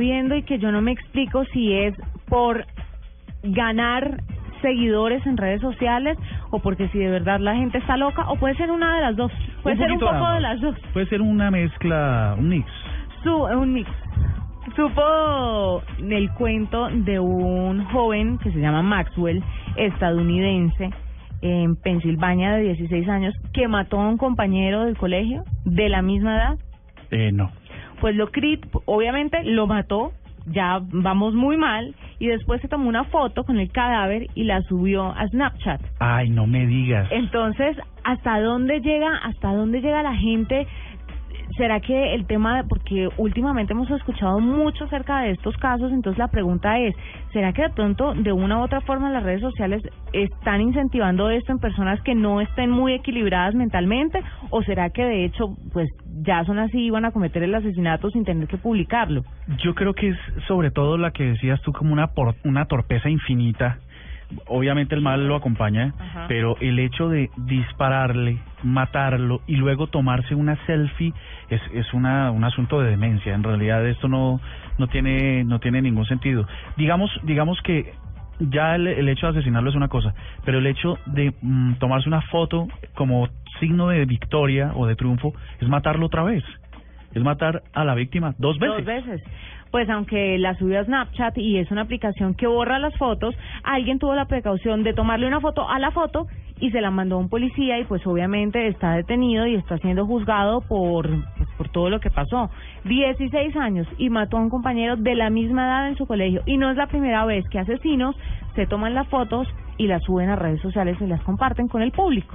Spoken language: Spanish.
viendo y que yo no me explico si es por ganar seguidores en redes sociales o porque si de verdad la gente está loca o puede ser una de las dos. Puede ser un poco de las dos. Puede ser una mezcla, un mix. Su, un mix. Supo el cuento de un joven que se llama Maxwell, estadounidense, en Pensilvania de 16 años, que mató a un compañero del colegio de la misma edad. Eh, no. Pues lo crit, obviamente lo mató, ya vamos muy mal, y después se tomó una foto con el cadáver y la subió a Snapchat. Ay, no me digas. Entonces, ¿hasta dónde llega, hasta dónde llega la gente? ¿Será que el tema, porque últimamente hemos escuchado mucho acerca de estos casos, entonces la pregunta es, ¿será que de pronto de una u otra forma las redes sociales están incentivando esto en personas que no estén muy equilibradas mentalmente? ¿O será que de hecho, pues ya son así y van a cometer el asesinato sin tener que publicarlo? Yo creo que es sobre todo la que decías tú como una por, una torpeza infinita. Obviamente el mal lo acompaña, Ajá. pero el hecho de dispararle, matarlo y luego tomarse una selfie es, es una, un asunto de demencia. En realidad esto no, no tiene, no tiene ningún sentido. Digamos, digamos que ya el, el hecho de asesinarlo es una cosa, pero el hecho de mm, tomarse una foto como signo de victoria o de triunfo es matarlo otra vez. Es matar a la víctima dos veces. Dos veces. Pues aunque la subió a Snapchat y es una aplicación que borra las fotos, alguien tuvo la precaución de tomarle una foto a la foto y se la mandó a un policía y pues obviamente está detenido y está siendo juzgado por pues, por todo lo que pasó. 16 años y mató a un compañero de la misma edad en su colegio y no es la primera vez que asesinos se toman las fotos y las suben a redes sociales y las comparten con el público.